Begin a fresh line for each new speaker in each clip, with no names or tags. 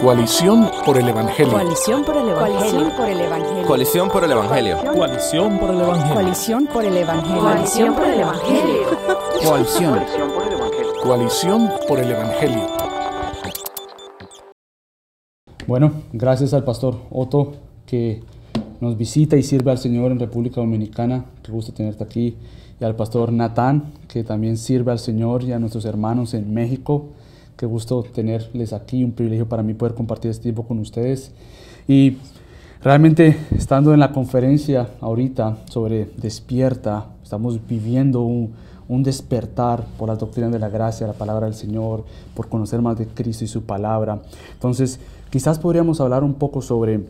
Coalición por el Evangelio.
Coalición por el Evangelio.
Coalición por el Evangelio.
Coalición por el Evangelio.
Coalición por el Evangelio. Coalición por el Evangelio.
Coalición. Coalición por el Evangelio.
Bueno, gracias al pastor Otto que nos visita y sirve al Señor en República Dominicana. Qué gusto tenerte aquí. Y al pastor Natán, que también sirve al Señor y a nuestros hermanos en México. Qué gusto tenerles aquí, un privilegio para mí poder compartir este tiempo con ustedes. Y realmente estando en la conferencia ahorita sobre despierta, estamos viviendo un, un despertar por la doctrina de la gracia, la palabra del Señor, por conocer más de Cristo y su palabra. Entonces, quizás podríamos hablar un poco sobre,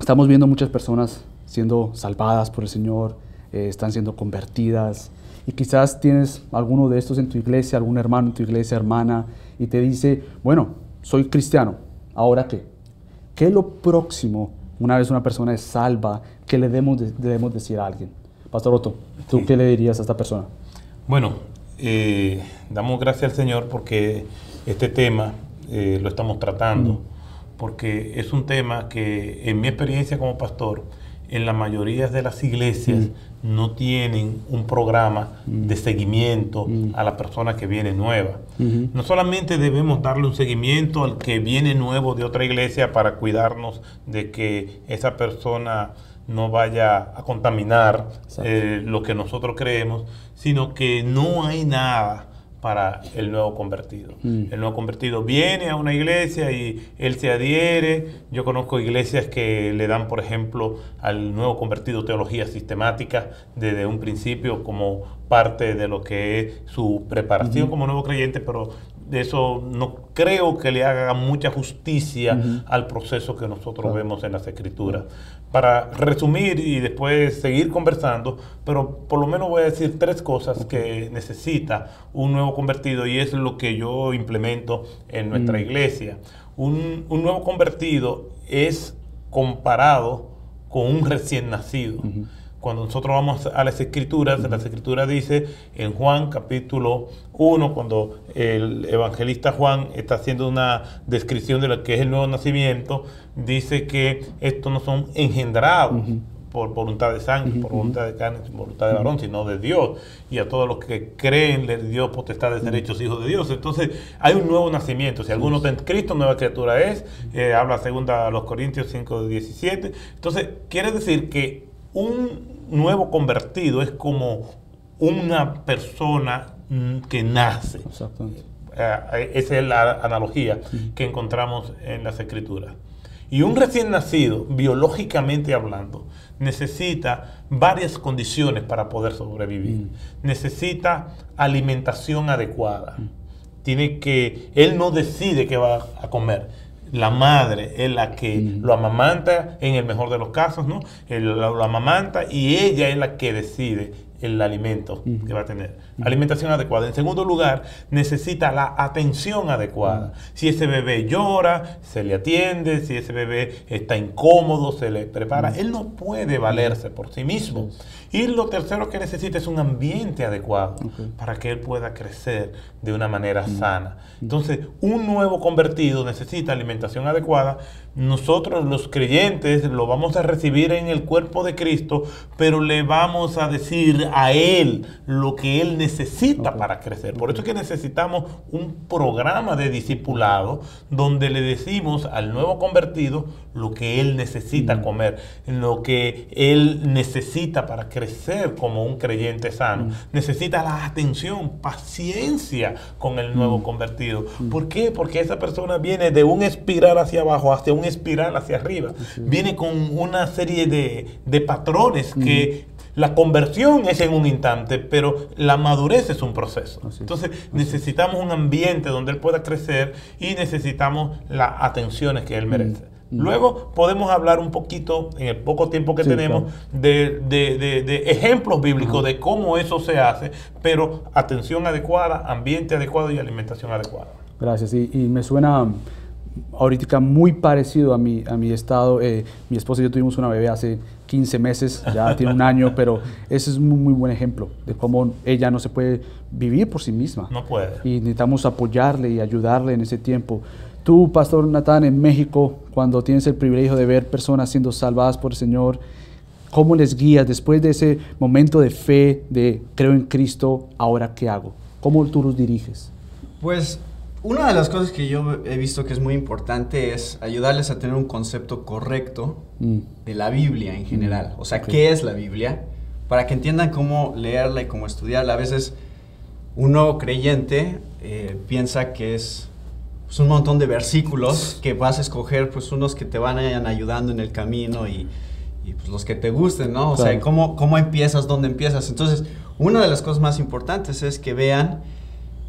estamos viendo muchas personas siendo salvadas por el Señor, eh, están siendo convertidas, y quizás tienes alguno de estos en tu iglesia, algún hermano en tu iglesia, hermana, y te dice, bueno, soy cristiano, ¿ahora qué? ¿Qué es lo próximo una vez una persona es salva que le debemos, debemos decir a alguien? Pastor Otto, ¿tú
Sí.
qué le dirías a esta persona?
Bueno, eh, damos gracias al Señor porque este tema eh, lo estamos tratando, porque es un tema que en mi experiencia como pastor, en la mayoría de las iglesias no tienen un programa de seguimiento a la persona que viene nueva. No solamente debemos darle un seguimiento al que viene nuevo de otra iglesia para cuidarnos de que esa persona no vaya a contaminar eh, lo que nosotros creemos, sino que no hay nada para el nuevo convertido.
Mm.
El nuevo convertido viene a una iglesia y él se adhiere. Yo conozco iglesias que le dan, por ejemplo, al nuevo convertido teología sistemática desde un principio como parte de lo que es su preparación como nuevo creyente, pero de eso no creo que le haga mucha justicia al proceso que nosotros
Claro.
vemos en las escrituras. Para resumir y después seguir conversando, pero por lo menos voy a decir tres cosas que necesita un nuevo convertido y es lo que yo implemento en nuestra
Mm.
iglesia. Un, un nuevo convertido es comparado con un recién nacido. Cuando nosotros vamos a las escrituras, las escrituras dice en Juan capítulo 1, cuando el evangelista Juan está haciendo una descripción de lo que es el nuevo nacimiento, dice que estos no son engendrados por voluntad de sangre, por voluntad de carne, por voluntad de varón, sino de Dios. Y a todos los que creen le dio potestad de ser hechos hijos de Dios. Entonces hay un nuevo nacimiento. Si alguno está en Cristo, nueva criatura es. Eh, habla segunda a los Corintios 5, 17. Entonces quiere decir que un nuevo convertido es como una persona mm, que nace. Eh, esa es la analogía que encontramos en las escrituras. Y un recién nacido, biológicamente hablando, necesita varias condiciones para poder sobrevivir. Necesita alimentación adecuada. Tiene que, él no decide qué va a comer. La madre es la que lo amamanta, en el mejor de los casos, ¿no? Lo, lo amamanta y ella es la que decide el alimento que va a tener. Alimentación adecuada. En segundo lugar, necesita la atención adecuada. Si ese bebé llora, se le atiende. Si ese bebé está incómodo, se le prepara. Él no puede valerse por sí mismo. Y lo tercero que necesita es un ambiente adecuado para que él pueda crecer de una manera sana. Entonces, un nuevo convertido necesita alimentación adecuada. Nosotros los creyentes lo vamos a recibir en el cuerpo de Cristo, pero le vamos a decir a Él lo que Él necesita para crecer. Por eso es que necesitamos un programa de discipulado donde le decimos al nuevo convertido lo que él necesita comer, lo que él necesita para crecer como un creyente sano. Necesita la atención, paciencia con el nuevo convertido. ¿Por qué? Porque esa persona viene de un espiral hacia abajo hacia un espiral hacia arriba. Viene con una serie de, de patrones que la conversión es en un instante, pero la madurez es un proceso. Entonces necesitamos un ambiente donde él pueda crecer y necesitamos las atenciones que él merece. Luego podemos hablar un poquito, en el poco tiempo que
Sí,
tenemos, de, de- de- de ejemplos bíblicos de cómo eso se hace, pero atención adecuada, ambiente adecuado y alimentación adecuada.
Gracias. Y, y me suena ahorita muy parecido a mi, a mi estado. Eh, mi esposa y yo tuvimos una bebé hace 15 meses, ya tiene un año, pero ese es un muy, muy buen ejemplo de cómo ella no se puede vivir por sí misma.
No puede.
Y necesitamos apoyarle y ayudarle en ese tiempo. Tú, Pastor Natán, en México, cuando tienes el privilegio de ver personas siendo salvadas por el Señor, ¿cómo les guías después de ese momento de fe, de creo en Cristo, ahora qué hago? ¿Cómo tú los diriges?
Pues una de las cosas que yo he visto que es muy importante es ayudarles a tener un concepto correcto
Mm.
de la Biblia en general. O sea. ¿qué es la Biblia? Para que entiendan cómo leerla y cómo estudiarla. A veces un nuevo creyente eh, piensa que es pues, un montón de versículos que vas a escoger, pues unos que te van ayudando en el camino y, y, pues los que te gusten, ¿no? O sea. ¿cómo, cómo empiezas, dónde empiezas. Entonces, una de las cosas más importantes es que vean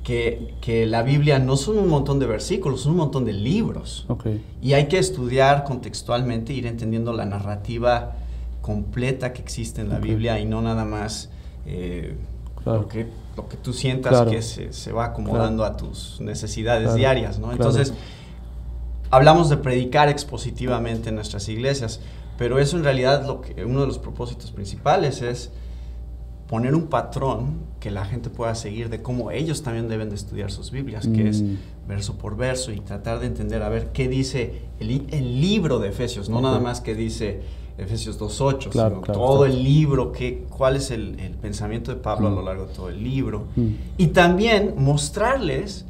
que, que la Biblia no son un montón de versículos, son un montón de libros.
Ok.
Y hay que estudiar contextualmente, ir entendiendo la narrativa completa que existe en la
Ok.
Biblia y no nada más eh,
Claro.
lo, que, lo que tú sientas
Claro.
que se, se va acomodando a tus necesidades
Claro.
diarias, ¿no?
Claro.
Entonces, hablamos de predicar expositivamente en nuestras iglesias, pero eso en realidad lo que, uno de los propósitos principales es poner un patrón que la gente pueda seguir de cómo ellos también deben de estudiar sus Biblias, que es
Mm.
verso por verso y tratar de entender a ver qué dice el, el libro de Efesios, no
Ok.
nada más que dice Efesios 2.8,
Claro,
sino
claro,
todo
claro.
el libro, qué, cuál es el, el pensamiento de Pablo a lo largo de todo el libro.
Mm.
Y también mostrarles,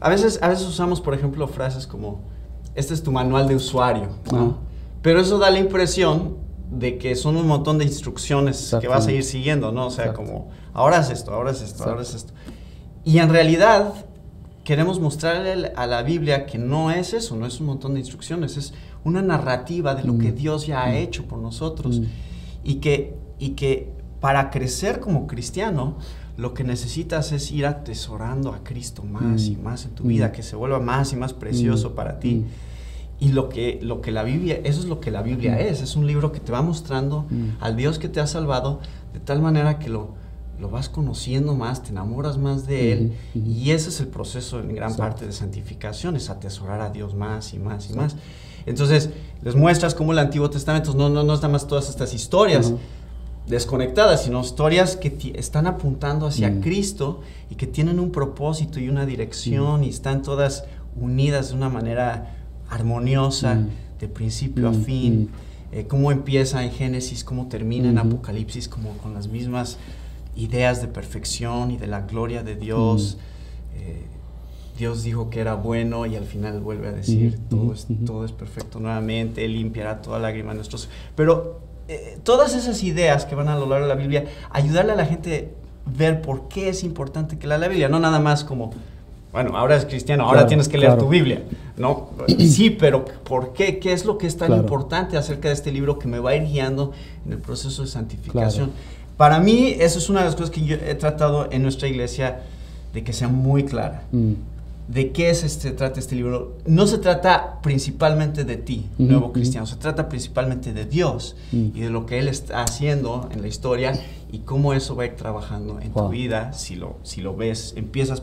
a veces, a veces usamos, por ejemplo, frases como, este es tu manual de usuario, ¿no? Pero eso da la impresión de que son un montón de instrucciones que vas a ir siguiendo, ¿no? O sea,
Exacto.
como, ahora es esto, ahora es esto, ahora es esto. Y en realidad queremos mostrarle a la Biblia que no es eso, no es un montón de instrucciones, es una narrativa de lo que
Mm.
Dios ya ha
Mm.
hecho por nosotros.
Mm.
Y, que, y que para crecer como cristiano, lo que necesitas es ir atesorando a Cristo más y más en tu vida, que se vuelva más y más precioso para ti. Y lo que, lo que la Biblia, eso es lo que la Biblia es, es un libro que te va mostrando
Mm.
al Dios que te ha salvado de tal manera que lo, lo vas conociendo más, te enamoras más de Él y ese es el proceso en gran
Exacto.
parte de santificación, es atesorar a Dios más y más y más. Entonces, les muestras cómo el Antiguo Testamento no, no, no es nada más todas estas historias desconectadas, sino historias que están apuntando hacia
Mm.
Cristo y que tienen un propósito y una dirección
Mm.
y están todas unidas de una manera armoniosa,
Mm.
de principio a
Mm,
fin. Eh, cómo empieza en Génesis, cómo termina en. Apocalipsis, como con las mismas ideas de perfección y de la gloria de Dios.
Mm.
Eh, Dios dijo que era bueno y al final vuelve a decir, todo, es, todo es perfecto nuevamente, limpiará toda lágrima de nuestros... Pero eh, todas esas ideas que van a lo largo de la Biblia, ayudarle a la gente a ver por qué es importante que lea la Biblia, no nada más como, bueno, ahora es cristiano, ahora
Claro,
tienes que leer
claro.
tu Biblia, ¿no? Sí, pero ¿por qué? ¿Qué es lo que es tan
Claro.
importante acerca de este libro que me va a ir guiando en el proceso de santificación?
Claro.
Para mí, eso es una de las cosas que yo he tratado en nuestra iglesia de que sea muy clara.
Mm.
¿De qué se este, trata este libro? No se trata principalmente de ti, nuevo cristiano, se trata principalmente de Dios
Mm.
y de lo que Él está haciendo en la historia y cómo eso va a ir trabajando en
Wow.
tu vida si lo, si lo ves, empiezas